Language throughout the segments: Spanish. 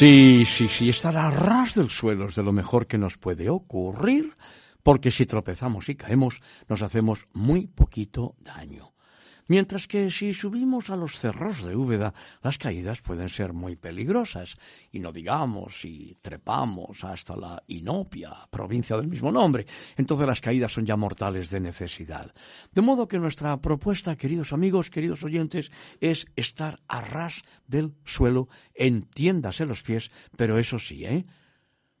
Sí, sí, sí, estar a ras del suelo es de lo mejor que nos puede ocurrir, porque si tropezamos y caemos, nos hacemos muy poquito daño. Mientras que si subimos a los cerros de Úbeda, las caídas pueden ser muy peligrosas. Y no digamos si trepamos hasta la Inopia, provincia del mismo nombre, entonces las caídas son ya mortales de necesidad. De modo que nuestra propuesta, queridos amigos, queridos oyentes, es estar a ras del suelo, entiéndase los pies, pero eso sí, ¿eh?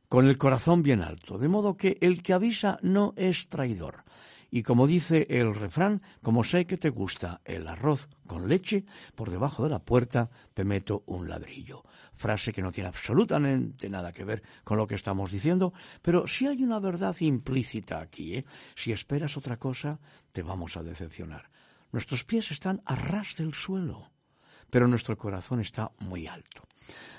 con el corazón bien alto, de modo que el que avisa no es traidor. Y como dice el refrán, como sé que te gusta el arroz con leche, por debajo de la puerta te meto un ladrillo. Frase que no tiene absolutamente nada que ver con lo que estamos diciendo, pero sí hay una verdad implícita aquí. ¿eh? Si esperas otra cosa, te vamos a decepcionar. Nuestros pies están a ras del suelo, pero nuestro corazón está muy alto.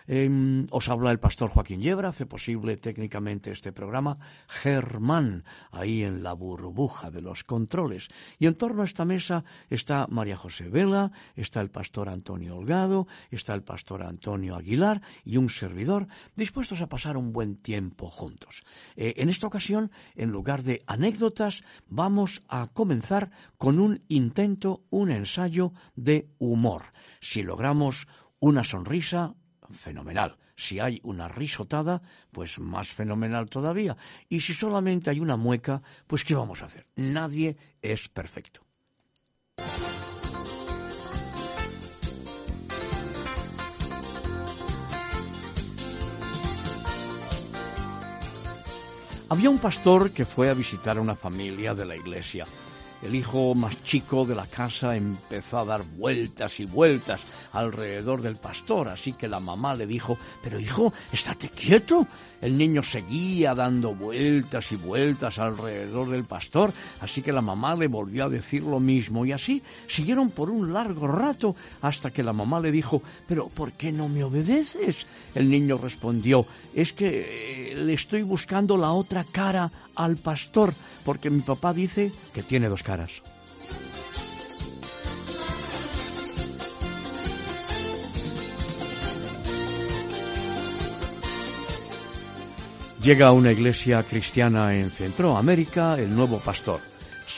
Em, os habla el pastor Joaquín Yebra, hace posible técnicamente este programa, Germán, ahí en la burbuja de los controles. Y en torno a esta mesa está María José Vela, está el pastor Antonio Holgado, está el pastor Antonio Aguilar y un servidor dispuestos a pasar un buen tiempo juntos. Eh, en esta ocasión, en lugar de anécdotas, vamos a comenzar con un intento, un ensayo de humor. Si logramos una sonrisa, fenomenal. Si hay una risotada, pues más fenomenal todavía. Y si solamente hay una mueca, pues ¿qué vamos a hacer? Nadie es perfecto. Había un pastor que fue a visitar a una familia de la iglesia. El hijo más chico de la casa empezó a dar vueltas y vueltas alrededor del pastor, así que la mamá le dijo, pero hijo, estate quieto. El niño seguía dando vueltas y vueltas alrededor del pastor, así que la mamá le volvió a decir lo mismo y así siguieron por un largo rato hasta que la mamá le dijo, pero ¿por qué no me obedeces? El niño respondió, es que eh, le estoy buscando la otra cara al pastor, porque mi papá dice que tiene dos caras. Llega a una iglesia cristiana en Centroamérica el nuevo pastor.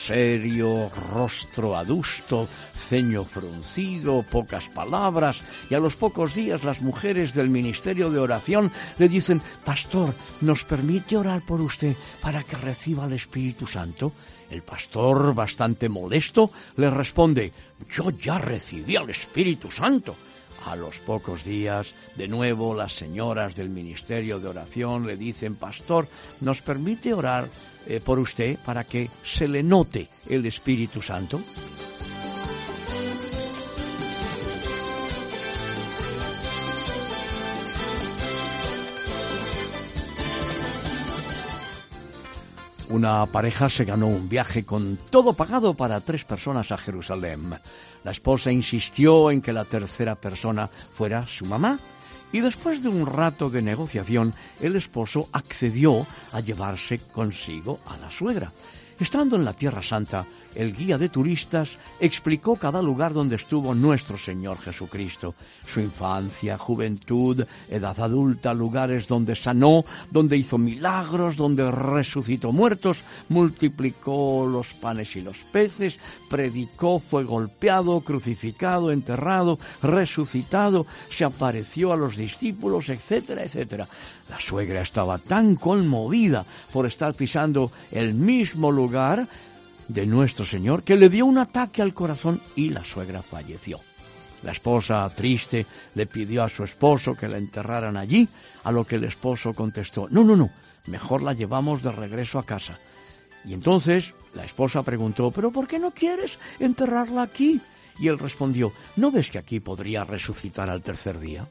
Serio, rostro adusto, ceño fruncido, pocas palabras, y a los pocos días las mujeres del ministerio de oración le dicen, Pastor, ¿nos permite orar por usted para que reciba el Espíritu Santo? El pastor, bastante molesto, le responde, Yo ya recibí al Espíritu Santo. A los pocos días, de nuevo, las señoras del Ministerio de Oración le dicen, Pastor, ¿nos permite orar eh, por usted para que se le note el Espíritu Santo? Una pareja se ganó un viaje con todo pagado para tres personas a Jerusalén. La esposa insistió en que la tercera persona fuera su mamá y después de un rato de negociación el esposo accedió a llevarse consigo a la suegra. Estando en la Tierra Santa, el guía de turistas, explicó cada lugar donde estuvo nuestro Señor Jesucristo, su infancia, juventud, edad adulta, lugares donde sanó, donde hizo milagros, donde resucitó muertos, multiplicó los panes y los peces, predicó, fue golpeado, crucificado, enterrado, resucitado, se apareció a los discípulos, etcétera, etcétera. La suegra estaba tan conmovida por estar pisando el mismo lugar de nuestro Señor que le dio un ataque al corazón y la suegra falleció. La esposa, triste, le pidió a su esposo que la enterraran allí, a lo que el esposo contestó, no, no, no, mejor la llevamos de regreso a casa. Y entonces la esposa preguntó, ¿pero por qué no quieres enterrarla aquí? Y él respondió, ¿no ves que aquí podría resucitar al tercer día?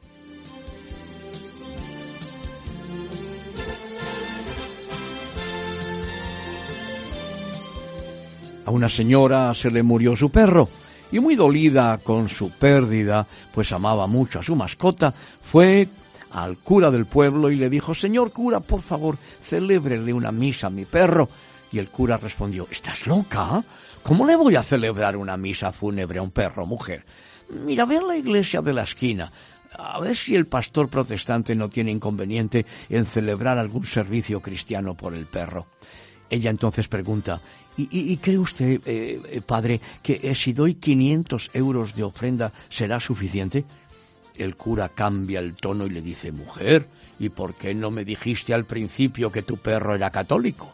A una señora se le murió su perro y muy dolida con su pérdida, pues amaba mucho a su mascota, fue al cura del pueblo y le dijo, Señor cura, por favor, celébrele una misa a mi perro. Y el cura respondió, ¿estás loca? ¿Cómo le voy a celebrar una misa fúnebre a un perro, mujer? Mira, ve a la iglesia de la esquina. A ver si el pastor protestante no tiene inconveniente en celebrar algún servicio cristiano por el perro. Ella entonces pregunta, ¿Y, cree usted, eh, eh, padre, que eh, si doy 500 euros de ofrenda será suficiente? El cura cambia el tono y le dice, mujer, ¿y por qué no me dijiste al principio que tu perro era católico?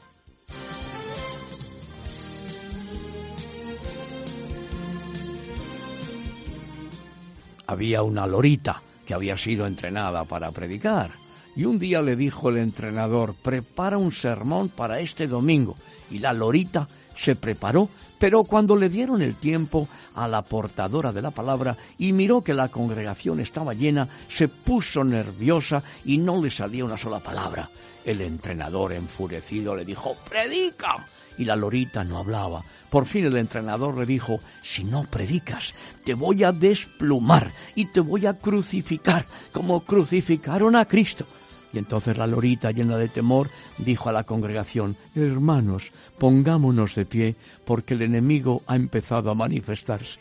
Había una lorita que había sido entrenada para predicar. Y un día le dijo el entrenador, prepara un sermón para este domingo y la lorita se preparó, pero cuando le dieron el tiempo a la portadora de la palabra y miró que la congregación estaba llena, se puso nerviosa y no le salía una sola palabra. El entrenador enfurecido le dijo, ¡Predica! Y la lorita no hablaba. Por fin el entrenador le dijo, si no predicas, te voy a desplumar y te voy a crucificar, como crucificaron a Cristo. Y entonces la lorita, llena de temor, dijo a la congregación, Hermanos, pongámonos de pie, porque el enemigo ha empezado a manifestarse.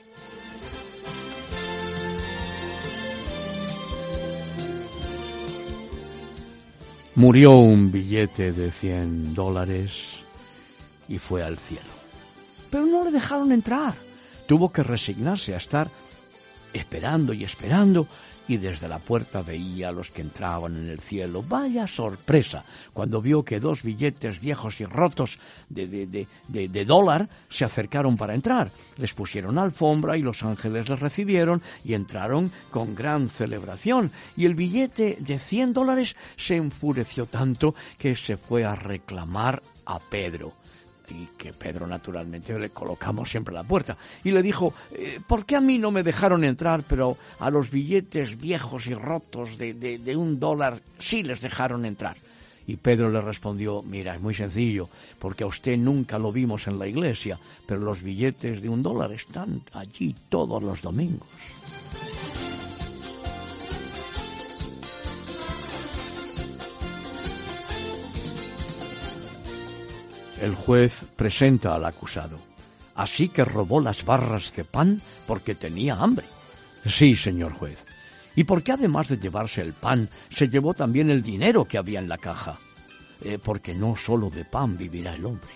Murió un billete de cien dólares y fue al cielo. Pero no le dejaron entrar. Tuvo que resignarse a estar esperando y esperando y desde la puerta veía a los que entraban en el cielo. Vaya sorpresa cuando vio que dos billetes viejos y rotos de, de, de, dólar se acercaron para entrar. Les pusieron alfombra y los ángeles les recibieron y entraron con gran celebración. Y el billete de 100 dólares se enfureció tanto que se fue a reclamar a Pedro y que Pedro naturalmente le colocamos siempre a la puerta. Y le dijo, eh, ¿por qué a mí no me dejaron entrar, pero a los billetes viejos y rotos de, de, un dólar sí les dejaron entrar? Y Pedro le respondió, mira, es muy sencillo, porque a usted nunca lo vimos en la iglesia, pero los billetes de un dólar están allí todos los domingos. El juez presenta al acusado. Así que robó las barras de pan porque tenía hambre. Sí, señor juez. ¿Y por qué además de llevarse el pan, se llevó también el dinero que había en la caja? Eh, porque no solo de pan vivirá el hombre.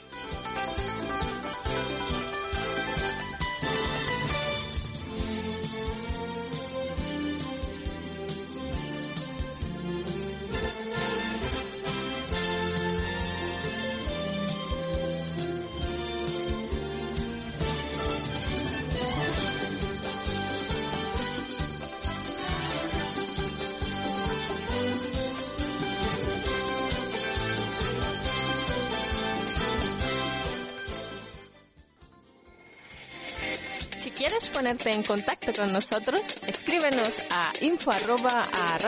Ponerte en contacto con nosotros, escríbenos a info arroba a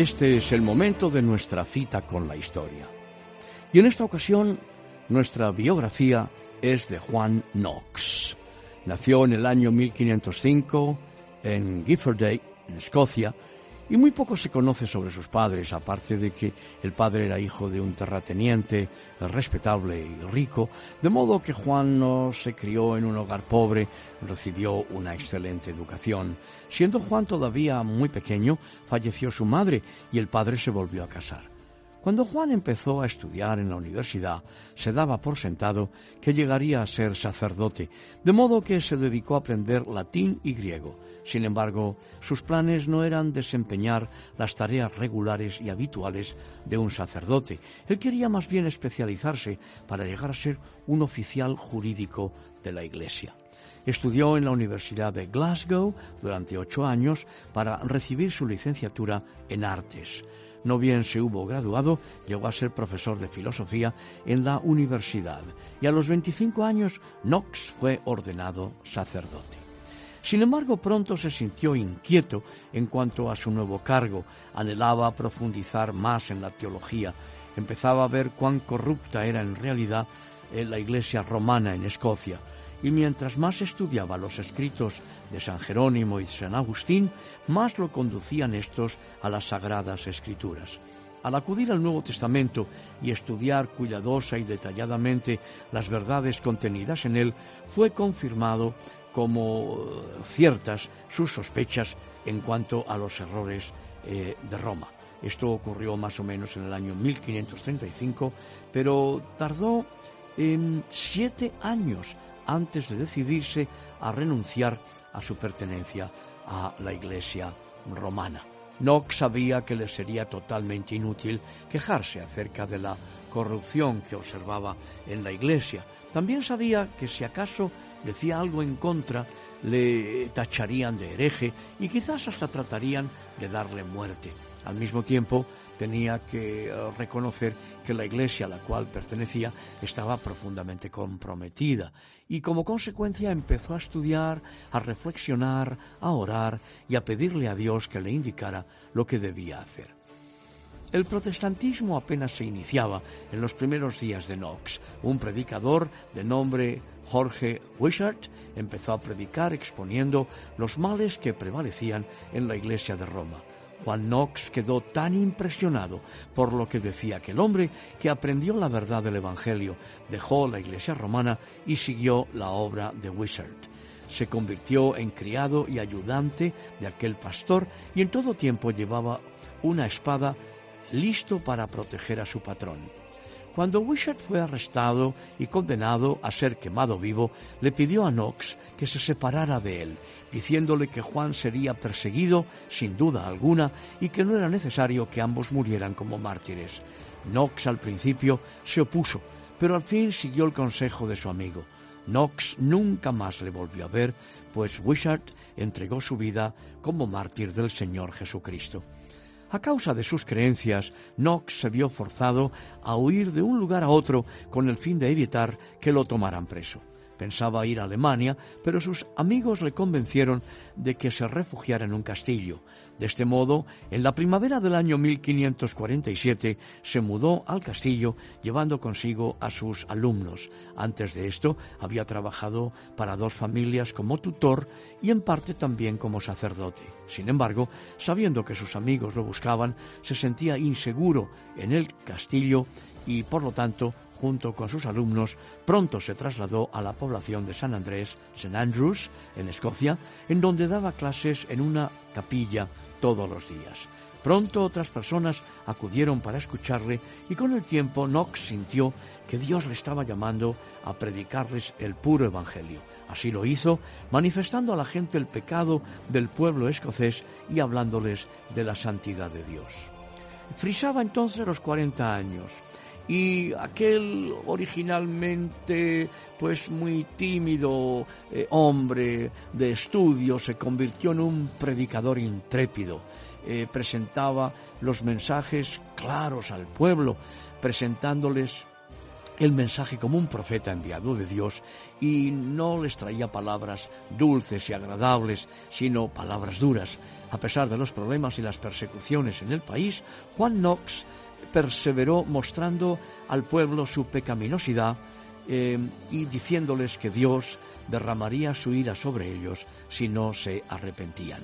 Este es el momento de nuestra cita con la historia. Y en esta ocasión, nuestra biografía es de Juan Knox. Nació en el año 1505 en Gifford en Escocia, y muy poco se conoce sobre sus padres, aparte de que el padre era hijo de un terrateniente respetable y rico, de modo que Juan no se crió en un hogar pobre, recibió una excelente educación. Siendo Juan todavía muy pequeño, falleció su madre y el padre se volvió a casar. Cuando Juan empezó a estudiar en la universidad, se daba por sentado que llegaría a ser sacerdote, de modo que se dedicó a aprender latín y griego. Sin embargo, sus planes no eran desempeñar las tareas regulares y habituales de un sacerdote. Él quería más bien especializarse para llegar a ser un oficial jurídico de la Iglesia. Estudió en la Universidad de Glasgow durante ocho años para recibir su licenciatura en artes. No bien se hubo graduado, llegó a ser profesor de filosofía en la universidad. Y a los 25 años Knox fue ordenado sacerdote. Sin embargo, pronto se sintió inquieto en cuanto a su nuevo cargo, anhelaba profundizar más en la teología, empezaba a ver cuán corrupta era en realidad eh, la Iglesia romana en Escocia, y mientras más estudiaba los escritos de San Jerónimo y San Agustín, más lo conducían estos a las sagradas escrituras. Al acudir al Nuevo Testamento y estudiar cuidadosa y detalladamente las verdades contenidas en él, fue confirmado como eh, ciertas sus sospechas en cuanto a los errores eh, de Roma. Esto ocurrió más o menos en el año 1535, pero tardó siete años antes de decidirse a renunciar a su pertenencia a la Iglesia romana. Knox sabía que le sería totalmente inútil quejarse acerca de la corrupción que observaba en la Iglesia. También sabía que si acaso decía algo en contra, le tacharían de hereje y quizás hasta tratarían de darle muerte. Al mismo tiempo, tenía que eh, reconocer la iglesia a la cual pertenecía estaba profundamente comprometida y como consecuencia empezó a estudiar, a reflexionar, a orar y a pedirle a Dios que le indicara lo que debía hacer. El protestantismo apenas se iniciaba en los primeros días de Knox. Un predicador de nombre Jorge Wishart empezó a predicar exponiendo los males que prevalecían en la iglesia de Roma. Juan Knox quedó tan impresionado por lo que decía aquel hombre que aprendió la verdad del Evangelio, dejó la iglesia romana y siguió la obra de Wishart. Se convirtió en criado y ayudante de aquel pastor y en todo tiempo llevaba una espada listo para proteger a su patrón. Cuando Wishart fue arrestado y condenado a ser quemado vivo, le pidió a Knox que se separara de él, diciéndole que Juan sería perseguido sin duda alguna y que no era necesario que ambos murieran como mártires. Knox al principio se opuso, pero al fin siguió el consejo de su amigo. Knox nunca más le volvió a ver, pues Wishart entregó su vida como mártir del Señor Jesucristo. A causa de sus creencias, Knox se vio forzado a huir de un lugar a otro con el fin de evitar que lo tomaran preso. Pensaba ir a Alemania, pero sus amigos le convencieron de que se refugiara en un castillo. De este modo, en la primavera del año 1547 se mudó al castillo llevando consigo a sus alumnos. Antes de esto había trabajado para dos familias como tutor y en parte también como sacerdote. Sin embargo, sabiendo que sus amigos lo buscaban, se sentía inseguro en el castillo y por lo tanto junto con sus alumnos, pronto se trasladó a la población de San Andrés, St. Andrews, en Escocia, en donde daba clases en una capilla todos los días. Pronto otras personas acudieron para escucharle y con el tiempo Knox sintió que Dios le estaba llamando a predicarles el puro Evangelio. Así lo hizo, manifestando a la gente el pecado del pueblo escocés y hablándoles de la santidad de Dios. Frisaba entonces los 40 años y aquel originalmente pues muy tímido eh, hombre de estudio se convirtió en un predicador intrépido. Eh, presentaba los mensajes claros al pueblo, presentándoles el mensaje como un profeta enviado de Dios y no les traía palabras dulces y agradables, sino palabras duras. A pesar de los problemas y las persecuciones en el país, Juan Knox perseveró mostrando al pueblo su pecaminosidad eh, y diciéndoles que Dios derramaría su ira sobre ellos si no se arrepentían.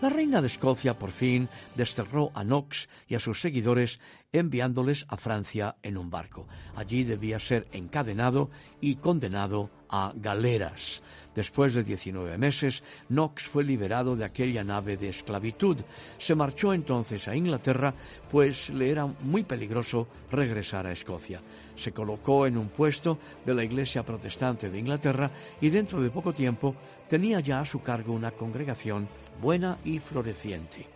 La reina de Escocia por fin desterró a Knox y a sus seguidores enviándoles a Francia en un barco. Allí debía ser encadenado y condenado a galeras. Después de 19 meses, Knox fue liberado de aquella nave de esclavitud. Se marchó entonces a Inglaterra, pues le era muy peligroso regresar a Escocia. Se colocó en un puesto de la Iglesia Protestante de Inglaterra y dentro de poco tiempo tenía ya a su cargo una congregación buena y floreciente.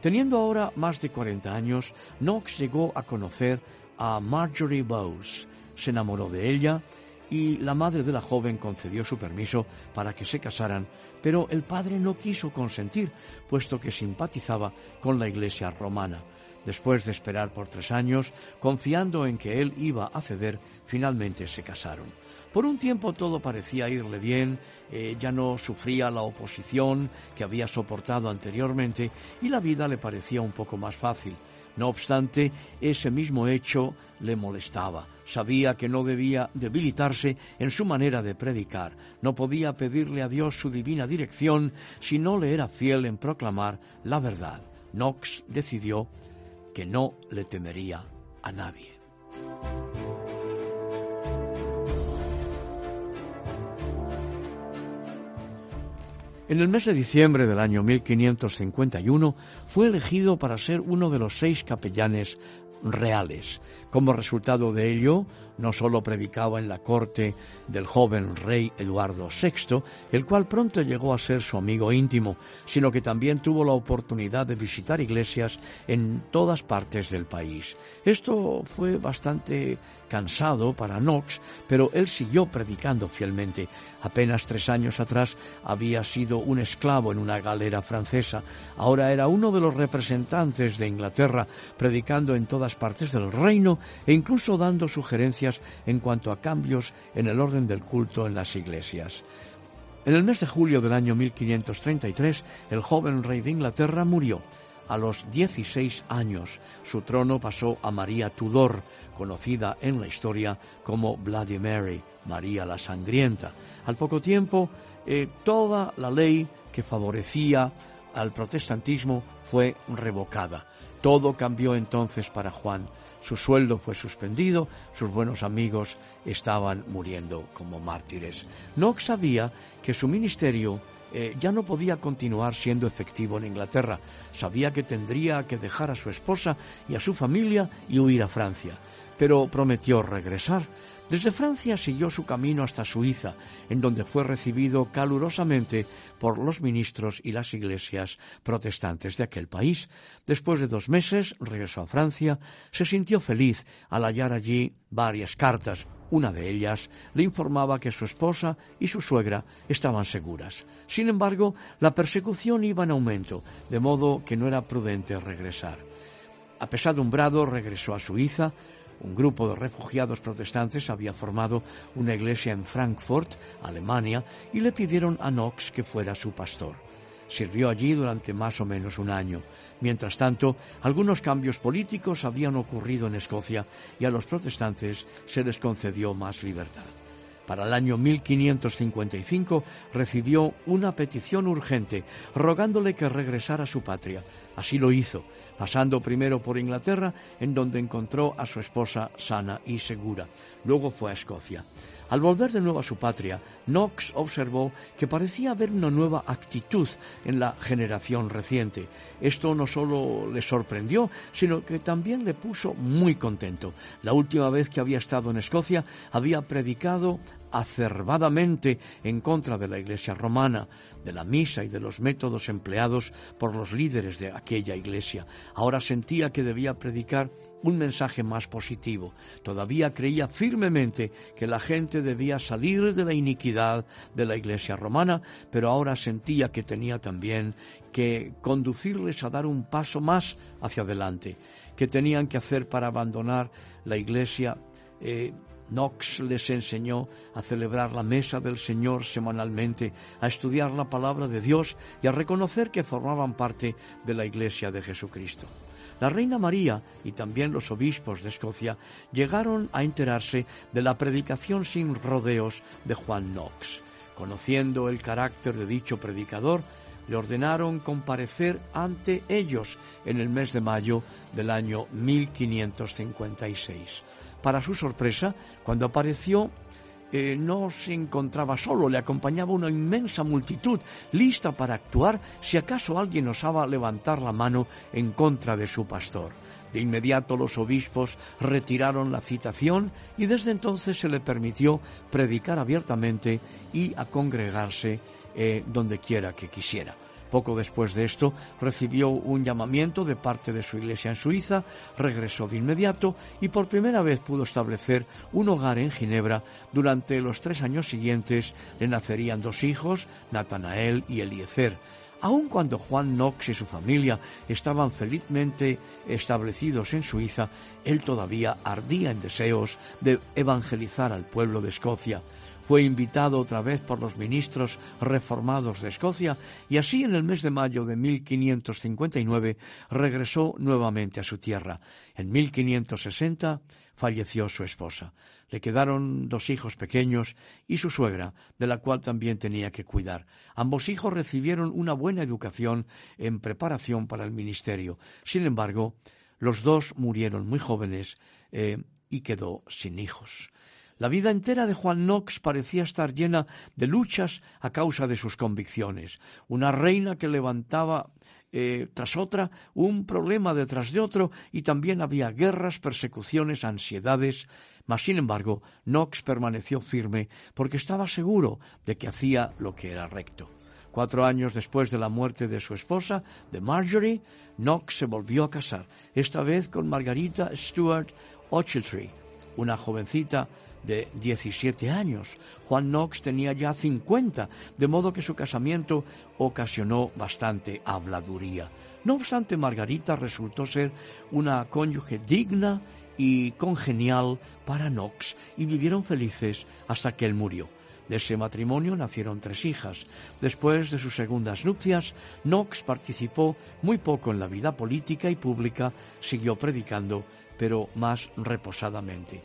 Teniendo ahora más de 40 años, Knox llegó a conocer a Marjorie Bowes. Se enamoró de ella y la madre de la joven concedió su permiso para que se casaran, pero el padre no quiso consentir, puesto que simpatizaba con la Iglesia romana. Después de esperar por tres años, confiando en que él iba a ceder, finalmente se casaron. Por un tiempo todo parecía irle bien, eh, ya no sufría la oposición que había soportado anteriormente y la vida le parecía un poco más fácil. No obstante, ese mismo hecho le molestaba. Sabía que no debía debilitarse en su manera de predicar. No podía pedirle a Dios su divina dirección si no le era fiel en proclamar la verdad. Knox decidió que no le temería a nadie. En el mes de diciembre del año 1551 fue elegido para ser uno de los seis capellanes reales. Como resultado de ello, no solo predicaba en la corte del joven rey Eduardo VI, el cual pronto llegó a ser su amigo íntimo, sino que también tuvo la oportunidad de visitar iglesias en todas partes del país. Esto fue bastante cansado para Knox, pero él siguió predicando fielmente. Apenas tres años atrás había sido un esclavo en una galera francesa. Ahora era uno de los representantes de Inglaterra, predicando en todas partes del reino e incluso dando sugerencias en cuanto a cambios en el orden del culto en las iglesias. En el mes de julio del año 1533, el joven rey de Inglaterra murió. A los 16 años, su trono pasó a María Tudor, conocida en la historia como Bloody Mary, María la Sangrienta. Al poco tiempo, eh, toda la ley que favorecía al protestantismo fue revocada. Todo cambió entonces para Juan. Su sueldo fue suspendido, sus buenos amigos estaban muriendo como mártires. Knox sabía que su ministerio eh, ya no podía continuar siendo efectivo en Inglaterra. Sabía que tendría que dejar a su esposa y a su familia y huir a Francia. Pero prometió regresar. Desde Francia siguió su camino hasta Suiza, en donde fue recibido calurosamente por los ministros y las iglesias protestantes de aquel país. Después de dos meses regresó a Francia, se sintió feliz al hallar allí varias cartas, una de ellas le informaba que su esposa y su suegra estaban seguras. Sin embargo, la persecución iba en aumento, de modo que no era prudente regresar. Apesadumbrado regresó a Suiza. Un grupo de refugiados protestantes había formado una iglesia en Frankfurt, Alemania, y le pidieron a Knox que fuera su pastor. Sirvió allí durante más o menos un año. Mientras tanto, algunos cambios políticos habían ocurrido en Escocia y a los protestantes se les concedió más libertad. Para el año 1555 recibió una petición urgente rogándole que regresara a su patria. Así lo hizo, pasando primero por Inglaterra, en donde encontró a su esposa sana y segura. Luego fue a Escocia. Al volver de nuevo a su patria, Knox observó que parecía haber una nueva actitud en la generación reciente. Esto no solo le sorprendió, sino que también le puso muy contento. La última vez que había estado en Escocia había predicado acervadamente en contra de la Iglesia romana, de la misa y de los métodos empleados por los líderes de aquella Iglesia. Ahora sentía que debía predicar un mensaje más positivo. Todavía creía firmemente que la gente debía salir de la iniquidad de la Iglesia romana, pero ahora sentía que tenía también que conducirles a dar un paso más hacia adelante, que tenían que hacer para abandonar la Iglesia. Eh, Knox les enseñó a celebrar la mesa del Señor semanalmente, a estudiar la palabra de Dios y a reconocer que formaban parte de la Iglesia de Jesucristo. La reina María y también los obispos de Escocia llegaron a enterarse de la predicación sin rodeos de Juan Knox. Conociendo el carácter de dicho predicador, le ordenaron comparecer ante ellos en el mes de mayo del año 1556. Para su sorpresa, cuando apareció eh, no se encontraba solo, le acompañaba una inmensa multitud, lista para actuar si acaso alguien osaba levantar la mano en contra de su pastor. De inmediato los obispos retiraron la citación y desde entonces se le permitió predicar abiertamente y a congregarse eh, donde quiera que quisiera. Poco después de esto recibió un llamamiento de parte de su iglesia en Suiza, regresó de inmediato y por primera vez pudo establecer un hogar en Ginebra. Durante los tres años siguientes le nacerían dos hijos, Natanael y Eliezer. Aun cuando Juan Knox y su familia estaban felizmente establecidos en Suiza, él todavía ardía en deseos de evangelizar al pueblo de Escocia. Fue invitado otra vez por los ministros reformados de Escocia y así en el mes de mayo de 1559 regresó nuevamente a su tierra. En 1560 falleció su esposa. Le quedaron dos hijos pequeños y su suegra, de la cual también tenía que cuidar. Ambos hijos recibieron una buena educación en preparación para el ministerio. Sin embargo, los dos murieron muy jóvenes eh, y quedó sin hijos. La vida entera de Juan Knox parecía estar llena de luchas a causa de sus convicciones. Una reina que levantaba eh, tras otra, un problema detrás de otro, y también había guerras, persecuciones, ansiedades. Mas, sin embargo, Knox permaneció firme porque estaba seguro de que hacía lo que era recto. Cuatro años después de la muerte de su esposa, de Marjorie, Knox se volvió a casar, esta vez con Margarita Stuart Ochiltree, una jovencita de 17 años. Juan Knox tenía ya 50, de modo que su casamiento ocasionó bastante habladuría. No obstante, Margarita resultó ser una cónyuge digna y congenial para Knox y vivieron felices hasta que él murió. De ese matrimonio nacieron tres hijas. Después de sus segundas nupcias, Knox participó muy poco en la vida política y pública, siguió predicando, pero más reposadamente.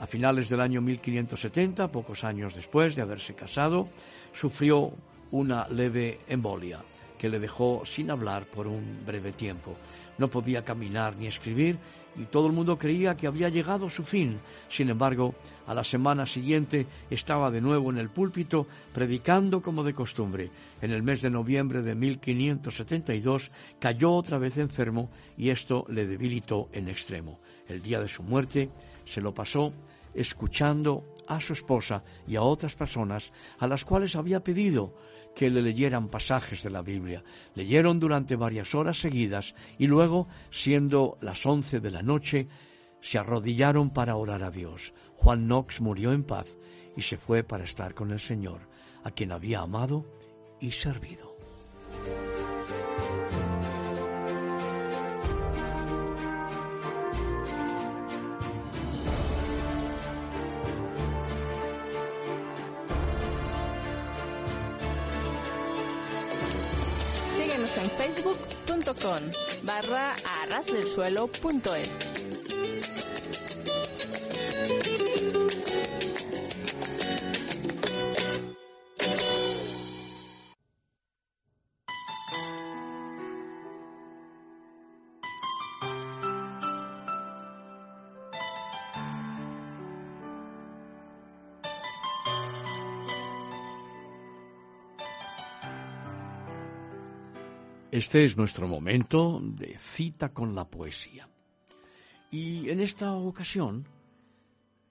A finales del año 1570, pocos años después de haberse casado, sufrió una leve embolia que le dejó sin hablar por un breve tiempo. No podía caminar ni escribir y todo el mundo creía que había llegado su fin. Sin embargo, a la semana siguiente estaba de nuevo en el púlpito predicando como de costumbre. En el mes de noviembre de 1572 cayó otra vez enfermo y esto le debilitó en extremo. El día de su muerte se lo pasó escuchando a su esposa y a otras personas a las cuales había pedido que le leyeran pasajes de la Biblia. Leyeron durante varias horas seguidas y luego, siendo las once de la noche, se arrodillaron para orar a Dios. Juan Knox murió en paz y se fue para estar con el Señor, a quien había amado y servido. En facebook.com barra arrasdelsuelo.es. Este es nuestro momento de cita con la poesía. Y en esta ocasión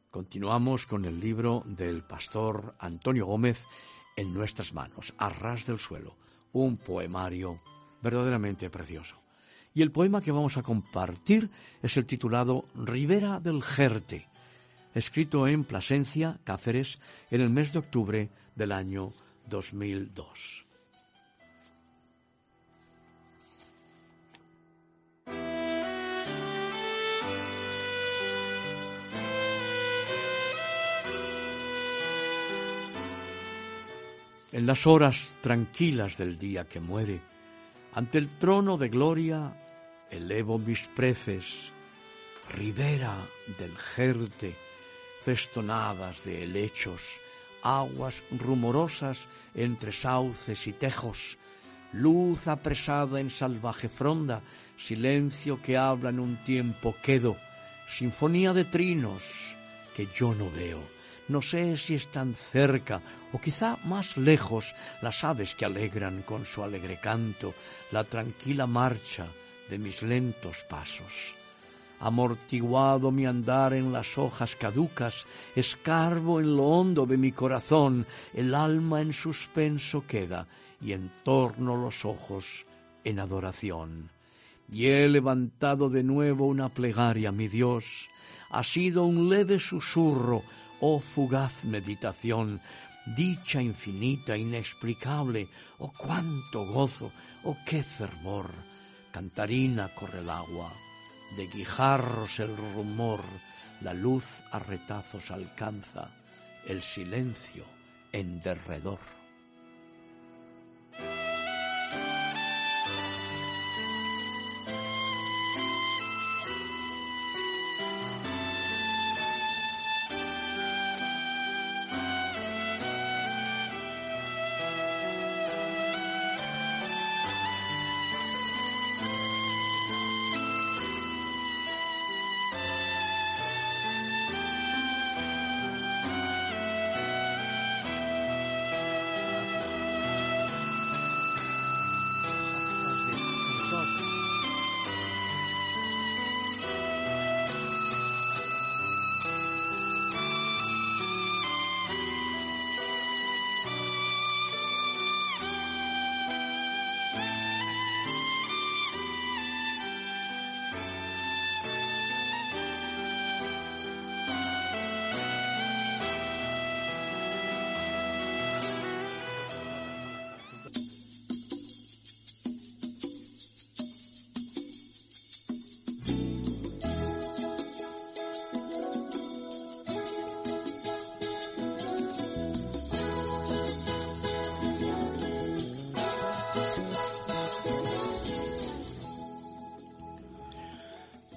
continuamos con el libro del pastor Antonio Gómez en nuestras manos, Arras del Suelo, un poemario verdaderamente precioso. Y el poema que vamos a compartir es el titulado Ribera del Jerte, escrito en Plasencia, Cáceres, en el mes de octubre del año 2002. En las horas tranquilas del día que muere, ante el trono de gloria elevo mis preces, ribera del Jerte, festonadas de helechos, aguas rumorosas entre sauces y tejos, luz apresada en salvaje fronda, silencio que habla en un tiempo quedo, sinfonía de trinos que yo no veo. No sé si están cerca o quizá más lejos las aves que alegran con su alegre canto la tranquila marcha de mis lentos pasos. Amortiguado mi andar en las hojas caducas, escarbo en lo hondo de mi corazón, el alma en suspenso queda y en torno los ojos en adoración. Y he levantado de nuevo una plegaria, mi Dios. Ha sido un leve susurro, oh fugaz meditación, dicha infinita, inexplicable, oh cuánto gozo, oh qué fervor. Cantarina corre el agua, de guijarros el rumor, la luz a retazos alcanza, el silencio en derredor.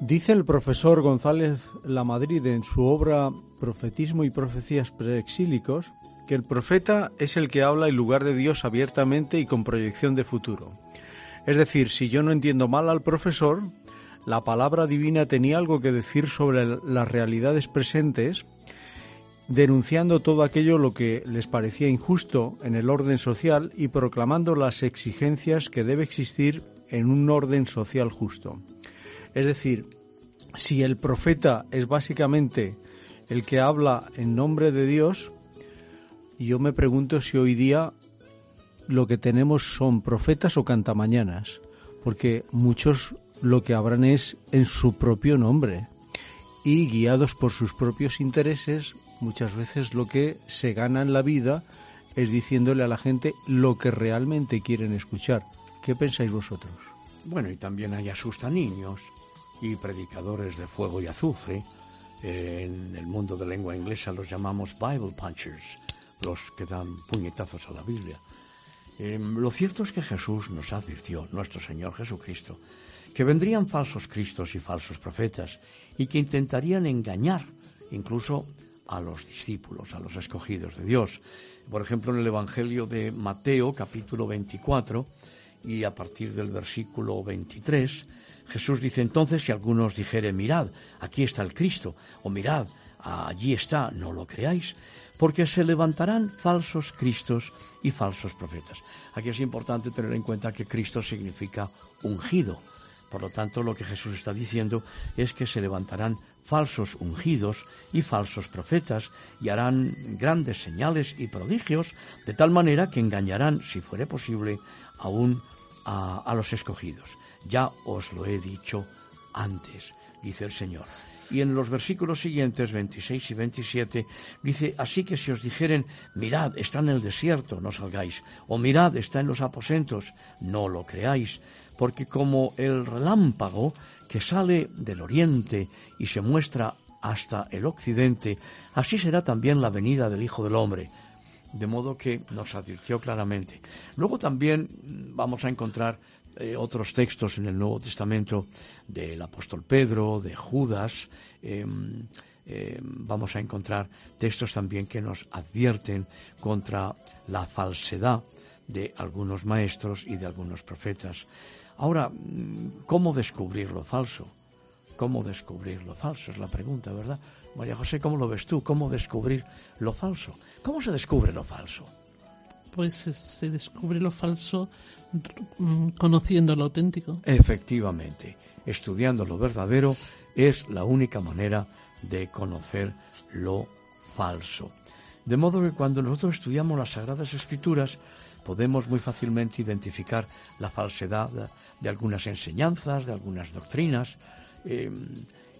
Dice el profesor González Lamadrid en su obra Profetismo y Profecías Preexílicos que el profeta es el que habla en lugar de Dios abiertamente y con proyección de futuro. Es decir, si yo no entiendo mal al profesor, la palabra divina tenía algo que decir sobre las realidades presentes, denunciando todo aquello lo que les parecía injusto en el orden social y proclamando las exigencias que debe existir en un orden social justo. Es decir, si el profeta es básicamente el que habla en nombre de Dios, yo me pregunto si hoy día lo que tenemos son profetas o cantamañanas, porque muchos lo que hablan es en su propio nombre y guiados por sus propios intereses, muchas veces lo que se gana en la vida es diciéndole a la gente lo que realmente quieren escuchar. ¿Qué pensáis vosotros? Bueno, y también hay asusta niños y predicadores de fuego y azufre. Eh, en el mundo de lengua inglesa los llamamos Bible Punchers, los que dan puñetazos a la Biblia. Em, lo cierto es que Jesús nos advirtió, nuestro Señor Jesucristo, que vendrían falsos cristos y falsos profetas y que intentarían engañar incluso a los discípulos, a los escogidos de Dios. Por ejemplo, en el Evangelio de Mateo, capítulo 24, y a partir del versículo 23, Jesús dice entonces, si algunos dijeren, mirad, aquí está el Cristo, o mirad, allí está, no lo creáis, porque se levantarán falsos Cristos y falsos profetas. Aquí es importante tener en cuenta que Cristo significa ungido. Por lo tanto, lo que Jesús está diciendo es que se levantarán falsos ungidos y falsos profetas y harán grandes señales y prodigios, de tal manera que engañarán, si fuere posible, aún a, a los escogidos. Ya os lo he dicho antes, dice el Señor. Y en los versículos siguientes, 26 y 27, dice, así que si os dijeren, mirad, está en el desierto, no salgáis, o mirad, está en los aposentos, no lo creáis, porque como el relámpago que sale del oriente y se muestra hasta el occidente, así será también la venida del Hijo del Hombre. De modo que nos advirtió claramente. Luego también mm, vamos a encontrar eh, otros textos en el Nuevo Testamento del apóstol Pedro, de Judas. Em, em, vamos a encontrar textos también que nos advierten contra la falsedad de algunos maestros y de algunos profetas. Ahora, mm, ¿cómo descubrir lo falso? ¿Cómo descubrir lo falso? Es la pregunta, ¿verdad? María José, ¿cómo lo ves tú? ¿Cómo descubrir lo falso? ¿Cómo se descubre lo falso? Pues se descubre lo falso mm, conociendo lo auténtico. Efectivamente, estudiando lo verdadero es la única manera de conocer lo falso. De modo que cuando nosotros estudiamos las Sagradas Escrituras, podemos muy fácilmente identificar la falsedad de algunas enseñanzas, de algunas doctrinas, eh,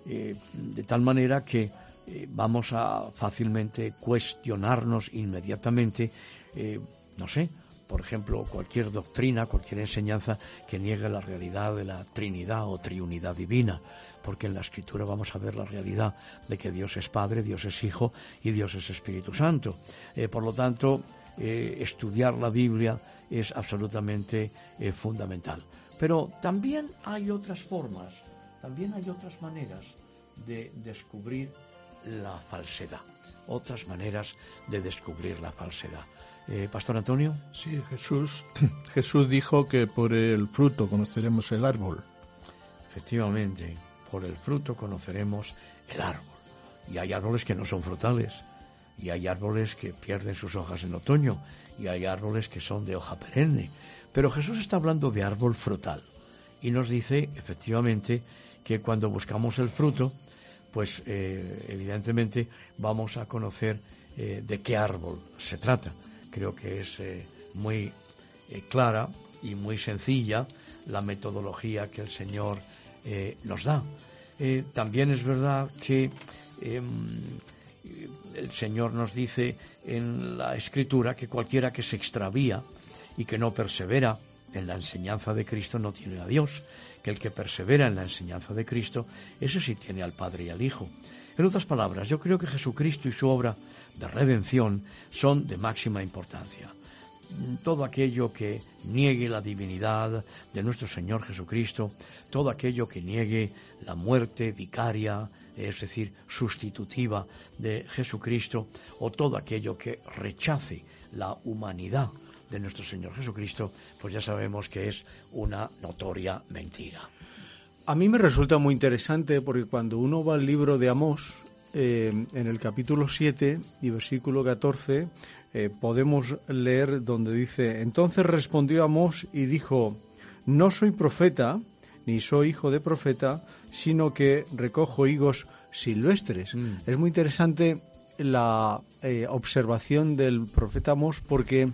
eh, de tal manera que eh, vamos a fácilmente cuestionarnos inmediatamente, eh, no sé, por ejemplo, cualquier doctrina, cualquier enseñanza que niegue la realidad de la Trinidad o Triunidad divina, porque en la Escritura vamos a ver la realidad de que Dios es Padre, Dios es Hijo y Dios es Espíritu Santo. Eh, por lo tanto, estudiar la Biblia es absolutamente fundamental. Pero también hay otras formas, también hay otras maneras de descubrir la falsedad, otras maneras de descubrir la falsedad. Eh, Pastor Antonio. Sí, Jesús, Jesús dijo que por el fruto conoceremos el árbol. Efectivamente, por el fruto conoceremos el árbol. Y hay árboles que no son frutales, y hay árboles que pierden sus hojas en otoño, y hay árboles que son de hoja perenne. Pero Jesús está hablando de árbol frutal, y nos dice, efectivamente, que cuando buscamos el fruto, pues eh, evidentemente vamos a conocer eh, de qué árbol se trata. Creo que es eh, muy clara y muy sencilla la metodología que el Señor nos da. también es verdad que em, el Señor nos dice en la Escritura que cualquiera que se extravía y que no persevera en la enseñanza de Cristo no tiene a Dios que el que persevera en la enseñanza de Cristo, ese sí tiene al Padre y al Hijo. En otras palabras, yo creo que Jesucristo y su obra de redención son de máxima importancia. Todo aquello que niegue la divinidad de nuestro Señor Jesucristo, todo aquello que niegue la muerte vicaria, es decir, sustitutiva de Jesucristo, o todo aquello que rechace la humanidad de nuestro Señor Jesucristo, pues ya sabemos que es una notoria mentira. A mí me resulta muy interesante porque cuando uno va al libro de Amós, eh, en el capítulo 7 y versículo 14, eh, podemos leer donde dice, entonces respondió Amós y dijo, no soy profeta, ni soy hijo de profeta, sino que recojo higos silvestres. Mm. Es muy interesante la eh, observación del profeta Amós porque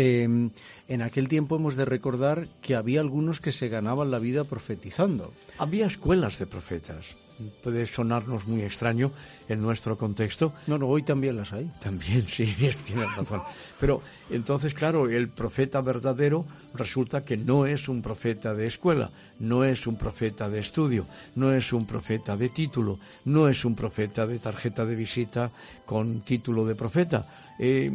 Em, en aquel tiempo hemos de recordar que había algunos que se ganaban la vida profetizando. Había escuelas de profetas. Puede sonarnos muy extraño en nuestro contexto. No, no, hoy también las hay. También, sí, tienes razón. Pero entonces, claro, el profeta verdadero resulta que no es un profeta de escuela, no es un profeta de estudio, no es un profeta de título, no es un profeta de tarjeta de visita con título de profeta eh,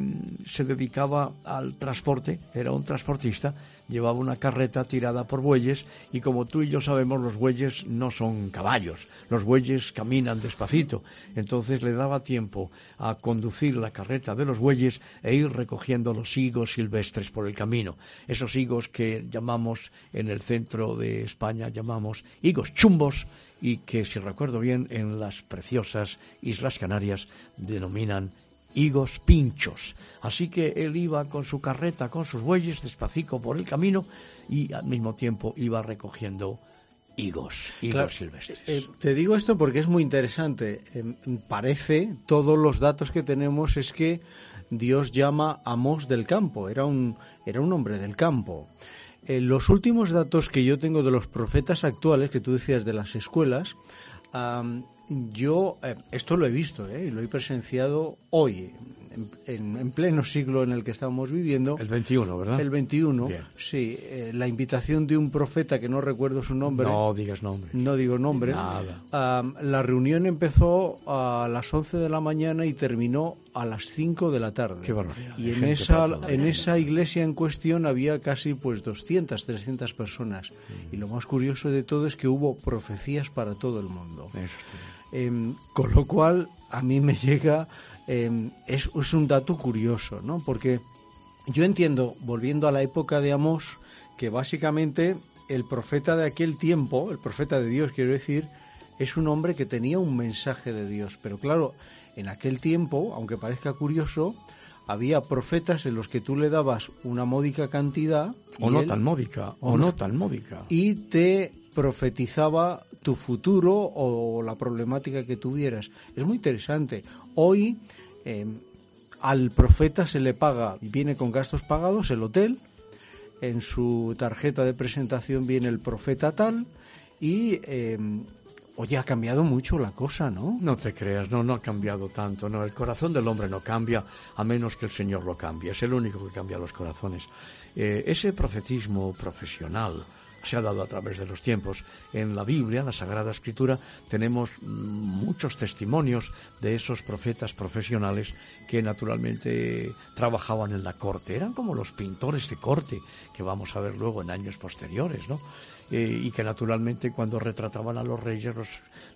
se dedicaba al transporte, era un transportista, llevaba una carreta tirada por bueyes y como tú y yo sabemos los bueyes no son caballos, los bueyes caminan despacito, entonces le daba tiempo a conducir la carreta de los bueyes e ir recogiendo los higos silvestres por el camino, esos higos que llamamos en el centro de España llamamos higos chumbos y que si recuerdo bien en las preciosas Islas Canarias denominan higos pinchos. Así que él iba con su carreta, con sus bueyes, despacito por el camino y al mismo tiempo iba recogiendo higos, higos silvestres. Eh, te digo esto porque es muy interesante. Em, parece, todos los datos que tenemos es que Dios llama a Mos del campo, era un, era un hombre del campo. Eh, los últimos datos que yo tengo de los profetas actuales, que tú decías de las escuelas, yo eh, esto lo he visto, eh, lo he presenciado hoy. en, en pleno siglo en el que estamos viviendo. El 21, ¿verdad? El 21, Bien. sí. eh, la invitación de un profeta que no recuerdo su nombre. No digas nombre. No digo nombre. Nada. La reunión empezó a las 11 de la mañana y terminó a las 5 de la tarde. Qué barbaridad, Y en esa, en esa iglesia en cuestión había casi pues 200, 300 personas. Mm. Y lo más curioso de todo es que hubo profecías para todo el mundo. Eso Em, con lo cual, a mí me llega, em, es, es un dato curioso, ¿no? Porque yo entiendo, volviendo a la época de Amós, que básicamente el profeta de aquel tiempo, el profeta de Dios, quiero decir, es un hombre que tenía un mensaje de Dios. Pero claro, en aquel tiempo, aunque parezca curioso, había profetas en los que tú le dabas una módica cantidad O no él- tan módica, o o no- no tan módica. y te profetizaba tu futuro o la problemática que tuvieras. Es muy interesante. Hoy eh, al profeta se le paga, viene con gastos pagados el hotel, en su tarjeta de presentación viene el profeta tal y eh, ha cambiado mucho la cosa, ¿no? No te creas, no, no ha cambiado tanto. No, el corazón del hombre no cambia a menos que el Señor lo cambie. Es el único que cambia los corazones. Eh, ese profetismo profesional se ha dado a través de los tiempos. En la Biblia, en la Sagrada Escritura, tenemos muchos testimonios de esos profetas profesionales que naturalmente trabajaban en la corte. Eran como los pintores de corte que vamos a ver luego en años posteriores, ¿no? Eh, y que naturalmente cuando retrataban a los reyes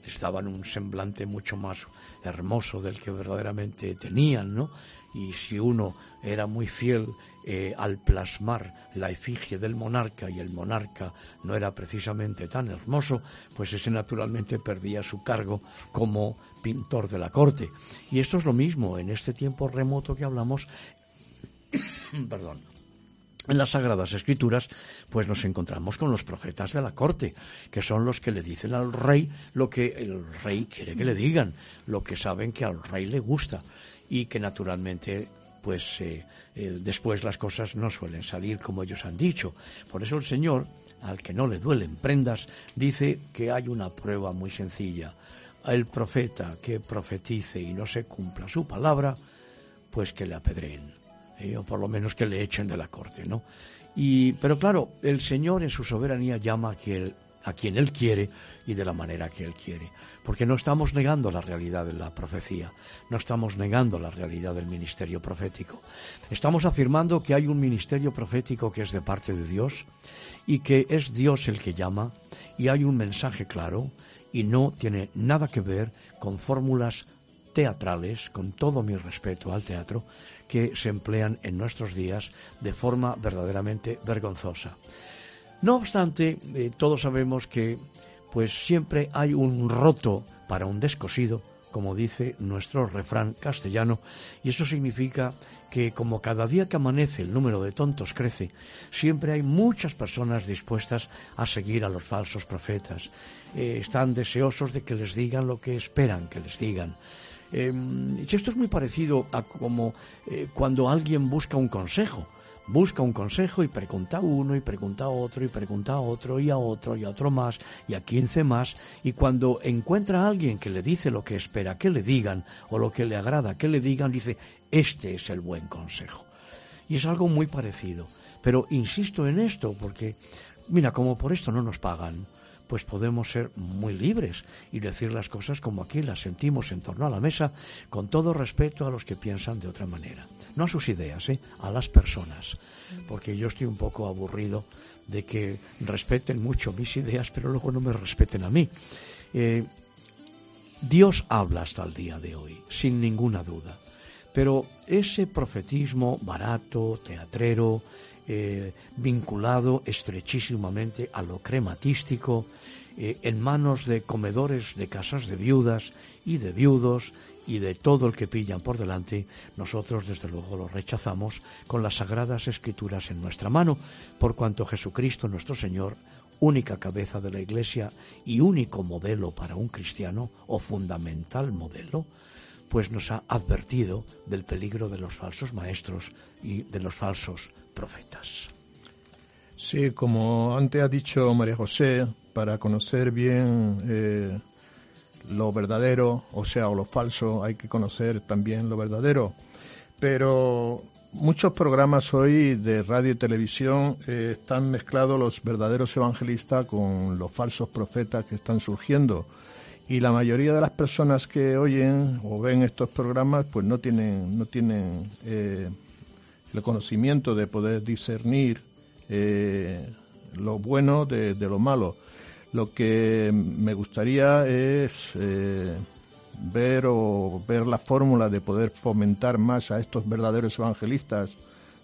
les daban un semblante mucho más hermoso del que verdaderamente tenían, ¿no? Y si uno era muy fiel eh, al plasmar la efigie del monarca y el monarca no era precisamente tan hermoso, pues ese naturalmente perdía su cargo como pintor de la corte. Y esto es lo mismo en este tiempo remoto que hablamos, perdón, en las Sagradas Escrituras, pues nos encontramos con los profetas de la corte, que son los que le dicen al rey lo que el rey quiere que le digan, lo que saben que al rey le gusta y que naturalmente pues eh, eh, después las cosas no suelen salir como ellos han dicho. Por eso el Señor, al que no le duelen prendas, dice que hay una prueba muy sencilla. El profeta que profetice y no se cumpla su palabra, pues que le apedreen. O por lo menos que le echen de la corte, ¿no? Y, pero claro, el Señor en su soberanía llama a a quien Él quiere y de la manera que Él quiere, porque no estamos negando la realidad de la profecía, no estamos negando la realidad del ministerio profético. Estamos afirmando que hay un ministerio profético que es de parte de Dios y que es Dios el que llama y hay un mensaje claro y no tiene nada que ver con fórmulas teatrales, con todo mi respeto al teatro, que se emplean en nuestros días de forma verdaderamente vergonzosa. No obstante, eh, todos sabemos que pues siempre hay un roto para un descosido, como dice nuestro refrán castellano, y eso significa que como cada día que amanece el número de tontos crece, siempre hay muchas personas dispuestas a seguir a los falsos profetas. Eh, están deseosos de que les digan lo que esperan que les digan. Y esto es muy parecido a como eh, cuando alguien busca un consejo. Busca un consejo y pregunta a uno y pregunta a otro y pregunta a otro y a otro y a otro más y a quince más y cuando encuentra a alguien que le dice lo que espera que le digan o lo que le agrada que le digan, dice, este es el buen consejo. Y es algo muy parecido. Pero insisto en esto porque, mira, como por esto no nos pagan, pues podemos ser muy libres y decir las cosas como aquí las sentimos en torno a la mesa, con todo respeto a los que piensan de otra manera. No a sus ideas, ¿eh? a las personas. Porque yo estoy un poco aburrido de que respeten mucho mis ideas, pero luego no me respeten a mí. Eh, Dios habla hasta el día de hoy, sin ninguna duda. Pero ese profetismo barato, teatrero, eh, vinculado estrechísimamente a lo crematístico, eh, en manos de comedores de casas de viudas y de viudos y de todo el que pillan por delante, nosotros desde luego lo rechazamos con las sagradas escrituras en nuestra mano, por cuanto Jesucristo nuestro Señor, única cabeza de la Iglesia y único modelo para un cristiano o fundamental modelo, pues nos ha advertido del peligro de los falsos maestros y de los falsos profetas. Sí, como antes ha dicho María José, para conocer bien eh, lo verdadero, o sea, o lo falso, hay que conocer también lo verdadero. pero muchos programas hoy de radio y televisión eh, están mezclados los verdaderos evangelistas con los falsos profetas que están surgiendo. Y la mayoría de las personas que oyen o ven estos programas pues no tienen, no tienen eh, el conocimiento de poder discernir eh, lo bueno de, lo malo. Lo que me gustaría es ver o ver la fórmula de poder fomentar más a estos verdaderos evangelistas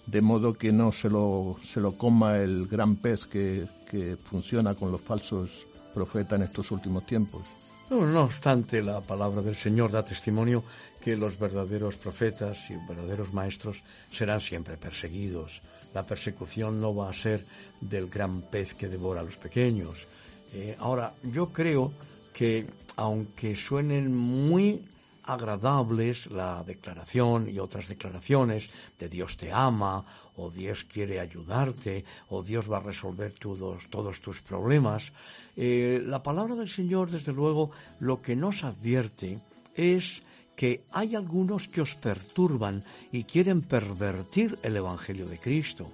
de modo que no se lo, se lo coma el gran pez que, que funciona con los falsos profetas en estos últimos tiempos. No, obstante, la palabra del Señor da testimonio que los verdaderos profetas y verdaderos maestros serán siempre perseguidos. La persecución no va a ser del gran pez que devora a los pequeños. Eh, ahora, yo creo que aunque suenen muy agradables la declaración y otras declaraciones de Dios te ama o Dios quiere ayudarte o Dios va a resolver todos, tus problemas, eh, la palabra del Señor desde luego lo que nos advierte es que hay algunos que os perturban y quieren pervertir el Evangelio de Cristo.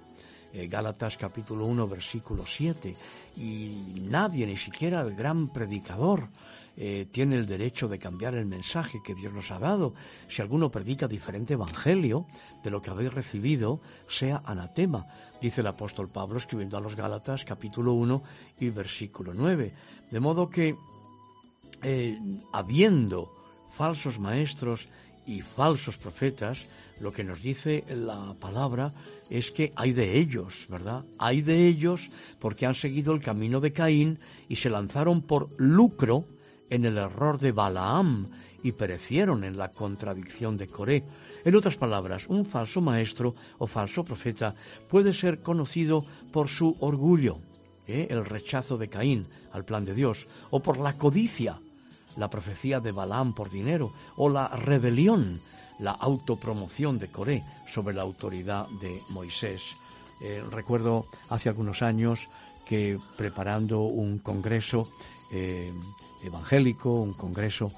Eh, Gálatas capítulo 1 versículo 7 y nadie, ni siquiera el gran predicador, eh, tiene el derecho de cambiar el mensaje que Dios nos ha dado. Si alguno predica diferente evangelio de lo que habéis recibido, sea anatema, dice el apóstol Pablo escribiendo a los Gálatas capítulo 1 y versículo 9. De modo que, eh, habiendo falsos maestros y falsos profetas, lo que nos dice la palabra es que hay de ellos, ¿verdad? Hay de ellos porque han seguido el camino de Caín y se lanzaron por lucro en el error de Balaam y perecieron en la contradicción de Coré. En otras palabras, un falso maestro o falso profeta puede ser conocido por su orgullo, ¿eh? el rechazo de Caín al plan de Dios, o por la codicia, la profecía de Balaam por dinero, o la rebelión, la autopromoción de Coré sobre la autoridad de Moisés. Eh, recuerdo hace algunos años que preparando un congreso eh, evangélico, un congreso,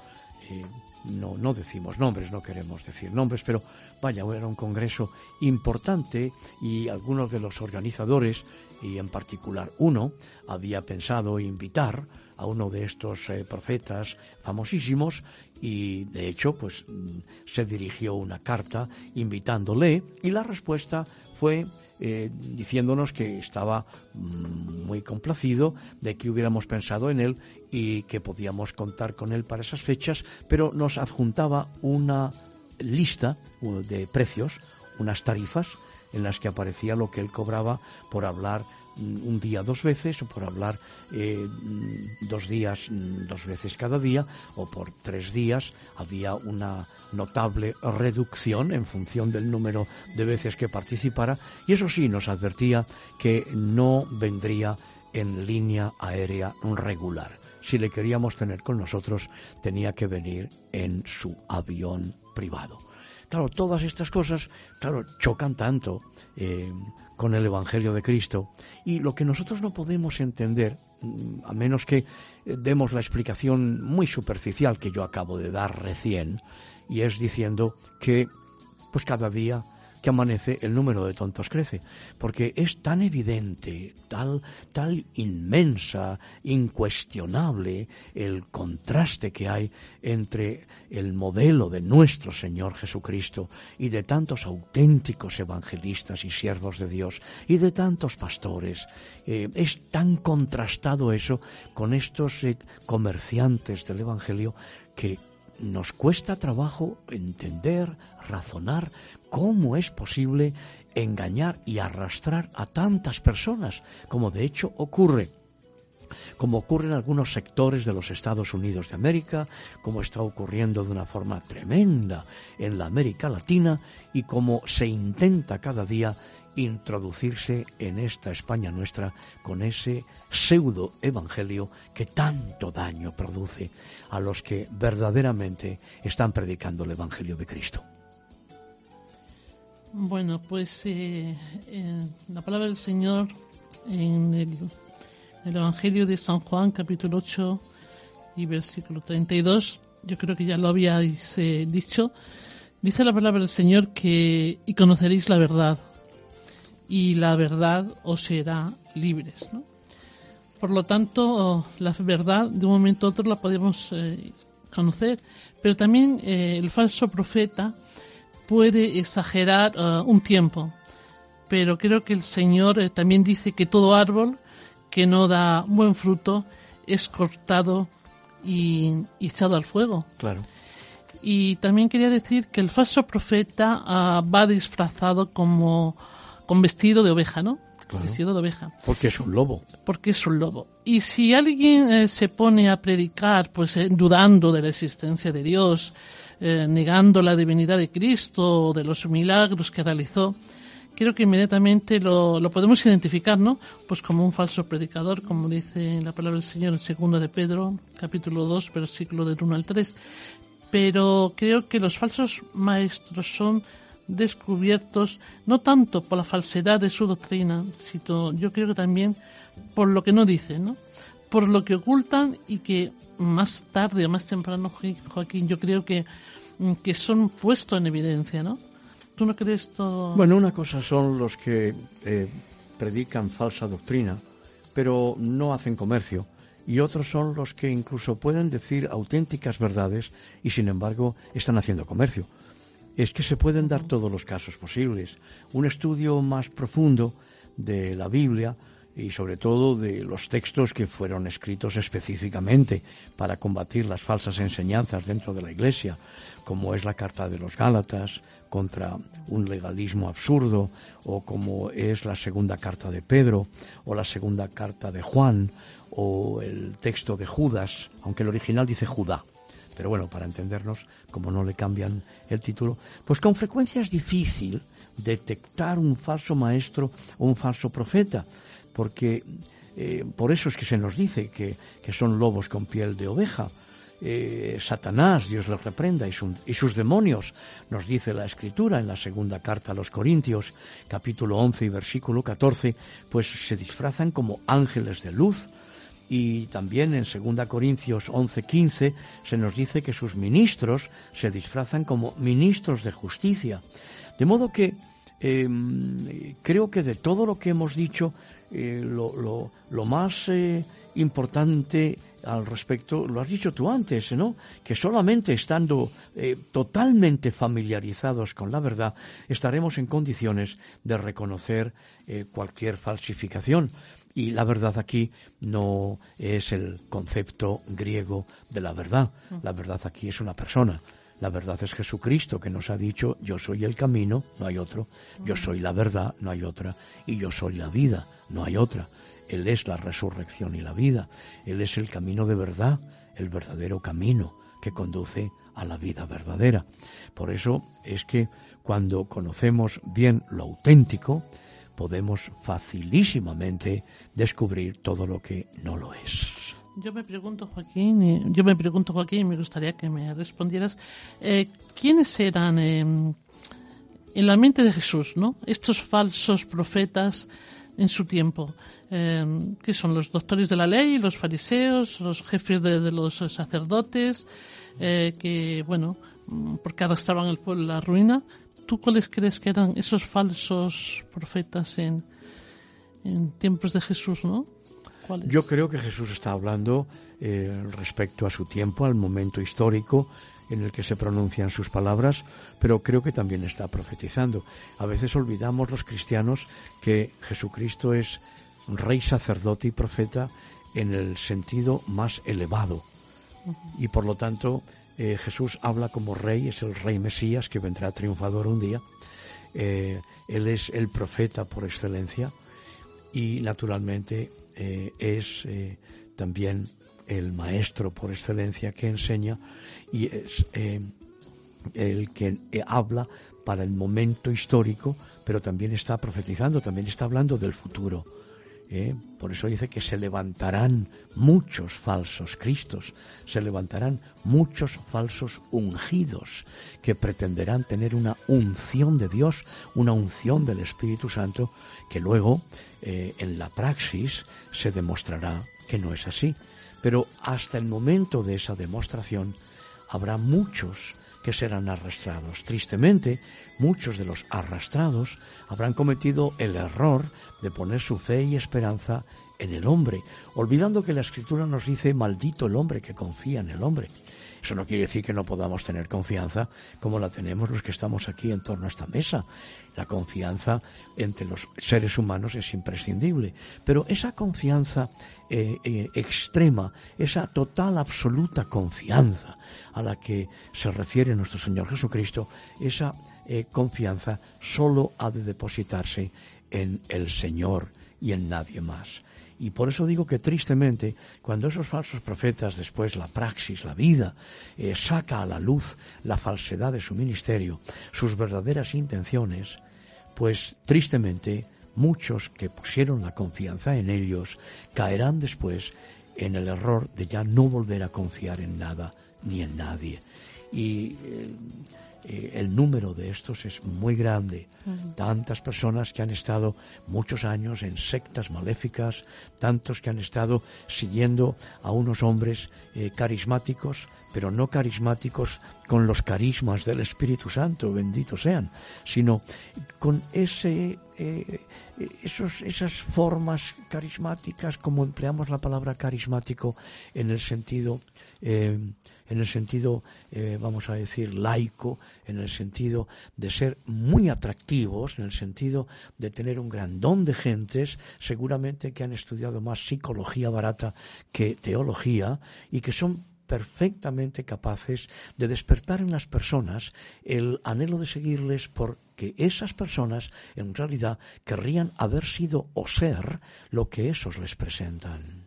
eh, no, no decimos nombres, no queremos decir nombres, pero vaya, era un congreso importante y algunos de los organizadores, y en particular uno, había pensado invitar a uno de estos eh, profetas famosísimos y de hecho pues mm, se dirigió una carta invitándole y la respuesta fue eh, diciéndonos que estaba mm, muy complacido de que hubiéramos pensado en él y que podíamos contar con él para esas fechas, pero nos adjuntaba una lista de precios, unas tarifas en las que aparecía lo que él cobraba por hablar mm, un día dos veces o por hablar eh, mm, dos días mm, dos veces cada día o por tres días había una notable reducción en función del número de veces que participara y eso sí nos advertía que no vendría en línea aérea regular. Si le queríamos tener con nosotros tenía que venir en su avión privado. Claro, todas estas cosas, claro, chocan tanto eh, con el Evangelio de Cristo y lo que nosotros no podemos entender, mm, a menos que eh, demos la explicación muy superficial que yo acabo de dar recién, y es diciendo que pues cada día que amanece, el número de tontos crece, porque es tan evidente, tal, tal inmensa, incuestionable el contraste que hay entre el modelo de nuestro Señor Jesucristo y de tantos auténticos evangelistas y siervos de Dios y de tantos pastores. Eh, es tan contrastado eso con estos eh, comerciantes del Evangelio que nos cuesta trabajo entender, razonar cómo es posible engañar y arrastrar a tantas personas, como de hecho ocurre como ocurre en algunos sectores de los Estados Unidos de América, como está ocurriendo de una forma tremenda en la América Latina y como se intenta cada día introducirse en esta España nuestra con ese pseudo evangelio que tanto daño produce a los que verdaderamente están predicando el evangelio de Cristo. Bueno, pues eh, la palabra del Señor en el, el, Evangelio de San Juan, capítulo 8 y versículo 32, yo creo que ya lo habíais eh, dicho, Dice la palabra del Señor que y conoceréis la verdad y la verdad os será libres. ¿no? Por lo tanto, la verdad de un momento a otro la podemos eh, conocer, pero también eh, el falso profeta puede exagerar eh, un tiempo. Pero creo que el Señor también dice que todo árbol que no da buen fruto es cortado y, echado al fuego. Claro. Y también quería decir que el falso profeta ah, va disfrazado como con vestido de oveja, ¿no? Vestido de oveja. Porque es un lobo. Porque es un lobo. Y si alguien eh, se pone a predicar, pues eh, dudando de la existencia de Dios, eh, negando la divinidad de Cristo o de los milagros que realizó, creo que inmediatamente lo, lo, podemos identificar, ¿no? Pues como un falso predicador, como dice la palabra del Señor en segundo de Pedro, capítulo 2, versículo del 1 al 3. Pero creo que los falsos maestros son descubiertos no tanto por la falsedad de su doctrina, sino yo creo que también por lo que no dicen, ¿no? por lo que ocultan y que más tarde o más temprano, Joaquín, yo creo que, que son puestos en evidencia, ¿no? ¿Tú no crees todo? Bueno, una cosa son los que eh, predican falsa doctrina, pero no hacen comercio, y otros son los que incluso pueden decir auténticas verdades y sin embargo están haciendo comercio es que se pueden dar todos los casos posibles. Un estudio más profundo de la Biblia y sobre todo de los textos que fueron escritos específicamente para combatir las falsas enseñanzas dentro de la Iglesia, como es la Carta de los Gálatas contra un legalismo absurdo, o como es la segunda carta de Pedro, o la segunda carta de Juan, o el texto de Judas, aunque el original dice Judá pero bueno, para entendernos, como no le cambian el título, pues con frecuencia es difícil detectar un falso maestro o un falso profeta, porque eh, por eso es que se nos dice que, son lobos con piel de oveja. Eh, Satanás, Dios los reprenda, y, y, sus demonios, nos dice la Escritura en la segunda carta a los Corintios, capítulo 11 y versículo 14, pues se disfrazan como ángeles de luz, y también en 2 Corintios 11:15 se nos dice que sus ministros se disfrazan como ministros de justicia. De modo que em, creo que de todo lo que hemos dicho, eh, lo, más eh, importante al respecto, lo has dicho tú antes, ¿no? Que solamente estando eh, totalmente familiarizados con la verdad, estaremos en condiciones de reconocer cualquier falsificación. Y la verdad aquí no es el concepto griego de la verdad. La verdad aquí es una persona. La verdad es Jesucristo que nos ha dicho, yo soy el camino, no hay otro. Yo soy la verdad, no hay otra. Y yo soy la vida, no hay otra. Él es la resurrección y la vida. Él es el camino de verdad, el verdadero camino que conduce a la vida verdadera. Por eso es que cuando conocemos bien lo auténtico, podemos facilísimamente descubrir todo lo que no lo es. Yo me pregunto, Joaquín, yo me pregunto, Joaquín, y me gustaría que me respondieras, eh, ¿quiénes eran em, en la mente de Jesús, no? Estos falsos profetas en su tiempo, eh, que son los doctores de la ley, los fariseos, los jefes de, los sacerdotes, eh, que, bueno, porque arrastraban el pueblo a la ruina. ¿Tú cuáles crees que eran esos falsos profetas en, en tiempos de Jesús, no? Yo creo que Jesús está hablando eh, respecto a su tiempo, al momento histórico en el que se pronuncian sus palabras, pero creo que también está profetizando. A veces olvidamos los cristianos que Jesucristo es rey, sacerdote y profeta en el sentido más elevado. Y por lo tanto, eh, Jesús habla como rey, es el rey Mesías que vendrá triunfador un día. Eh, él es el profeta por excelencia y naturalmente eh, es también el maestro por excelencia que enseña y es el que habla para el momento histórico, pero también está profetizando, también está hablando del futuro. ¿Eh? Por eso dice que se levantarán muchos falsos Cristos, se levantarán muchos falsos ungidos que pretenderán tener una unción de Dios, una unción del Espíritu Santo, que luego eh, en la praxis se demostrará que no es así. Pero hasta el momento de esa demostración habrá muchos que serán arrastrados. Tristemente, muchos de los arrastrados habrán cometido el error de poner su fe y esperanza en el hombre, olvidando que la Escritura nos dice maldito el hombre que confía en el hombre. Eso no quiere decir que no podamos tener confianza como la tenemos los que estamos aquí en torno a esta mesa. La confianza entre los seres humanos es imprescindible, pero esa confianza eh, eh, extrema, esa total, absoluta confianza a la que se refiere nuestro Señor Jesucristo, esa eh, confianza solo ha de depositarse en el Señor y en nadie más. Y por eso digo que tristemente, cuando esos falsos profetas, después la praxis, la vida, eh, saca a la luz la falsedad de su ministerio, sus verdaderas intenciones, pues tristemente muchos que pusieron la confianza en ellos caerán después en el error de ya no volver a confiar en nada ni en nadie. Y eh, eh, el número de estos es muy grande. Tantas personas que han estado muchos años en sectas maléficas, tantos que han estado siguiendo a unos hombres eh, carismáticos, pero no carismáticos con los carismas del Espíritu Santo, bendito sean, sino con ese, eh, esos, esas formas carismáticas, como empleamos la palabra carismático en el sentido en el sentido, eh, vamos a decir, laico, en el sentido de ser muy atractivos, en el sentido de tener un grandón de gentes, seguramente que han estudiado más psicología barata que teología y que son perfectamente capaces de despertar en las personas el anhelo de seguirles porque esas personas en realidad querrían haber sido o ser lo que esos les presentan.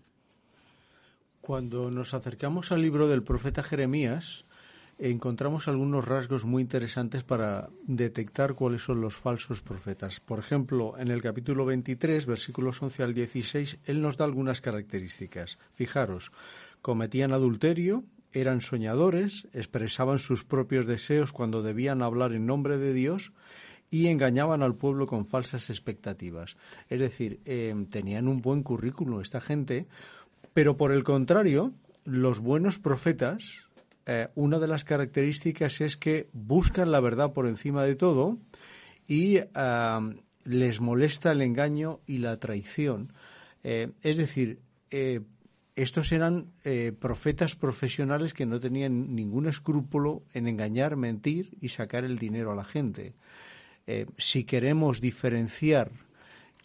Cuando nos acercamos al libro del profeta Jeremías, encontramos algunos rasgos muy interesantes para detectar cuáles son los falsos profetas. Por ejemplo, en el capítulo 23, versículos 11 al 16, él nos da algunas características. Fijaros, cometían adulterio, eran soñadores, expresaban sus propios deseos cuando debían hablar en nombre de Dios y engañaban al pueblo con falsas expectativas. Es decir, eh, tenían un buen currículum esta gente pero por el contrario, los buenos profetas, eh, una de las características es que buscan la verdad por encima de todo y ah, les molesta el engaño y la traición. Eh, es decir, eh, estos eran profetas profesionales que no tenían ningún escrúpulo en engañar, mentir y sacar el dinero a la gente. si queremos diferenciar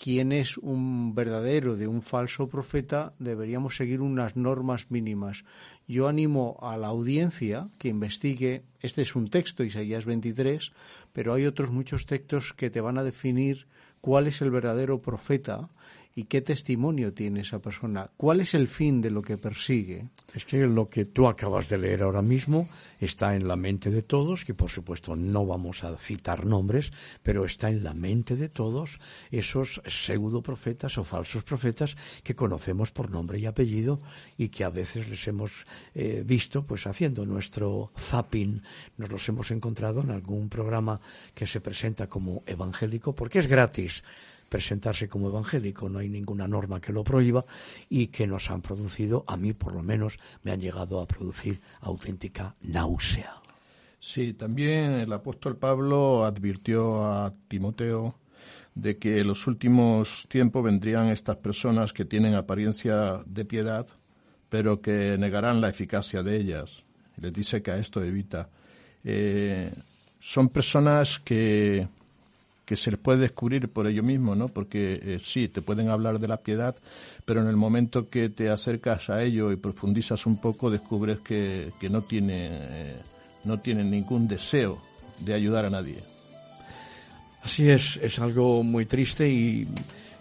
quién es un verdadero de un falso profeta, deberíamos seguir unas normas mínimas. Yo animo a la audiencia que investigue, este es un texto, Isaías 23, pero hay otros muchos textos que te van a definir cuál es el verdadero profeta y qué testimonio tiene esa persona, cuál es el fin de lo que persigue. Es que lo que tú acabas de leer ahora mismo está en la mente de todos, que por supuesto no vamos a citar nombres, pero está en la mente de todos esos pseudo profetas o falsos profetas que conocemos por nombre y apellido y que a veces les hemos eh, visto pues haciendo nuestro zapping, nos los hemos encontrado en algún programa que se presenta como evangélico porque es gratis presentarse como evangélico, no hay ninguna norma que lo prohíba y que nos han producido, a mí por lo menos, me han llegado a producir auténtica náusea. Sí, también el apóstol Pablo advirtió a Timoteo de que en los últimos tiempos vendrían estas personas que tienen apariencia de piedad, pero que negarán la eficacia de ellas. Les dice que a esto evita. Eh, son personas que que se les puede descubrir por ello mismo, ¿no? Porque eh, sí, te pueden hablar de la piedad, pero en el momento que te acercas a ello y profundizas un poco, descubres que, no, tiene, eh, no tienen ningún deseo de ayudar a nadie. Así es, es algo muy triste y,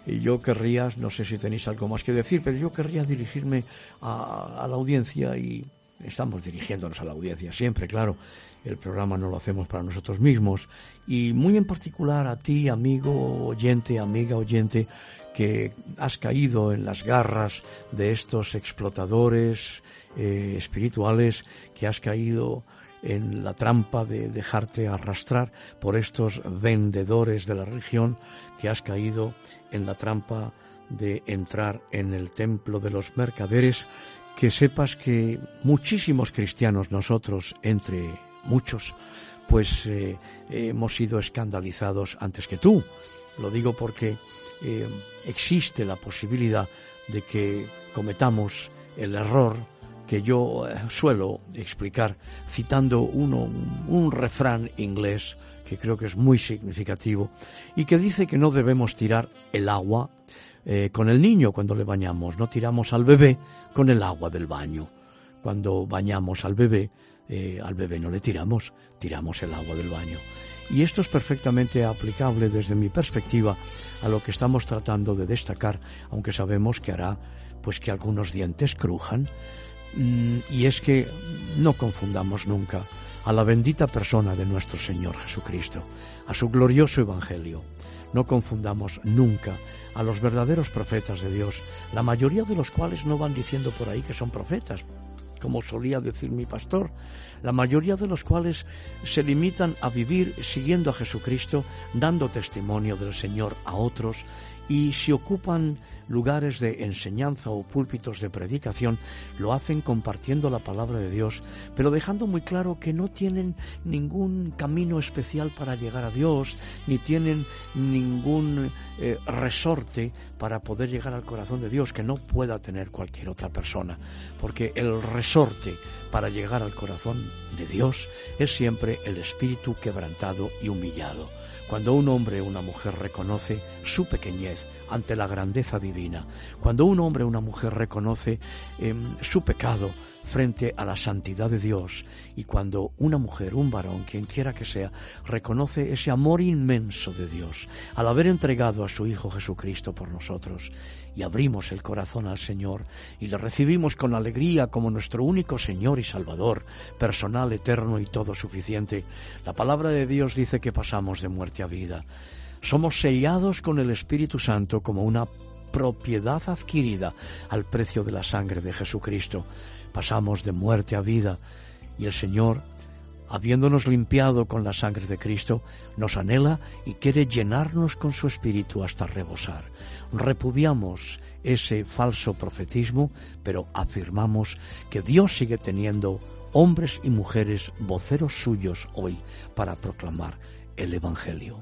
yo querría, no sé si tenéis algo más que decir, pero yo querría dirigirme a la audiencia y estamos dirigiéndonos a la audiencia siempre, claro el programa no lo hacemos para nosotros mismos. Y muy en particular a ti, amigo oyente, amiga oyente, que has caído en las garras de estos explotadores eh, espirituales, que has caído en la trampa de dejarte arrastrar por estos vendedores de la religión, que has caído en la trampa de entrar en el templo de los mercaderes, que sepas que muchísimos cristianos nosotros, entre muchos pues eh, hemos sido escandalizados antes que tú. Lo digo porque eh, existe la posibilidad de que cometamos el error que yo eh, suelo explicar citando uno, un refrán inglés que creo que es muy significativo y que dice que no debemos tirar el agua con el niño cuando le bañamos, no tiramos al bebé con el agua del baño. Cuando bañamos al bebé, al bebé no le tiramos, tiramos el agua del baño. Y esto es perfectamente aplicable desde mi perspectiva a lo que estamos tratando de destacar, aunque sabemos que hará pues que algunos dientes crujan. Mm, y es que no confundamos nunca a la bendita persona de nuestro Señor Jesucristo, a su glorioso Evangelio. No confundamos nunca a los verdaderos profetas de Dios, la mayoría de los cuales no van diciendo por ahí que son profetas, como solía decir mi pastor, la mayoría de los cuales se limitan a vivir siguiendo a Jesucristo, dando testimonio del Señor a otros y si ocupan lugares de enseñanza o púlpitos de predicación, lo hacen compartiendo la palabra de Dios, pero dejando muy claro que no tienen ningún camino especial para llegar a Dios, ni tienen ningún eh, resorte para poder llegar al corazón de Dios que no pueda tener cualquier otra persona, porque el resorte para llegar al corazón de Dios es siempre el espíritu quebrantado y humillado. Cuando un hombre o una mujer reconoce su pequeñez, ante la grandeza divina. Cuando un hombre o una mujer reconoce em, su pecado frente a la santidad de Dios y cuando una mujer, un varón, quien quiera que sea, reconoce ese amor inmenso de Dios al haber entregado a su Hijo Jesucristo por nosotros y abrimos el corazón al Señor y le recibimos con alegría como nuestro único Señor y Salvador, personal, eterno y todo suficiente, la palabra de Dios dice que pasamos de muerte a vida. Somos sellados con el Espíritu Santo como una propiedad adquirida al precio de la sangre de Jesucristo. Pasamos de muerte a vida y el Señor, habiéndonos limpiado con la sangre de Cristo, nos anhela y quiere llenarnos con su Espíritu hasta rebosar. Repudiamos ese falso profetismo, pero afirmamos que Dios sigue teniendo hombres y mujeres voceros suyos hoy para proclamar el Evangelio.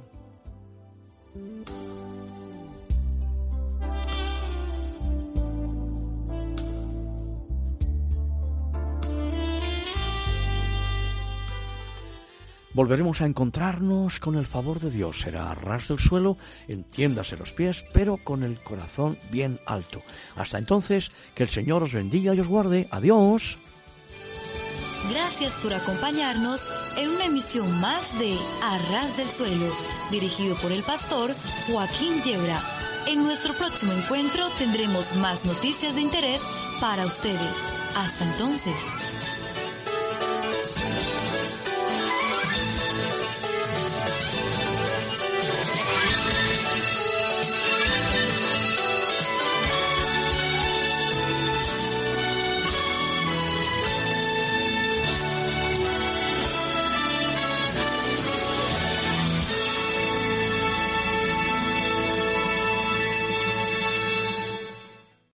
Volveremos a encontrarnos con el favor de Dios. Será a ras del suelo, entiéndase los pies, pero con el corazón bien alto. Hasta entonces, que el Señor os bendiga y os guarde. Adiós. Gracias por acompañarnos en una emisión más de Arras del Suelo, dirigido por el pastor Joaquín Yebra. En nuestro próximo encuentro tendremos más noticias de interés para ustedes. Hasta entonces.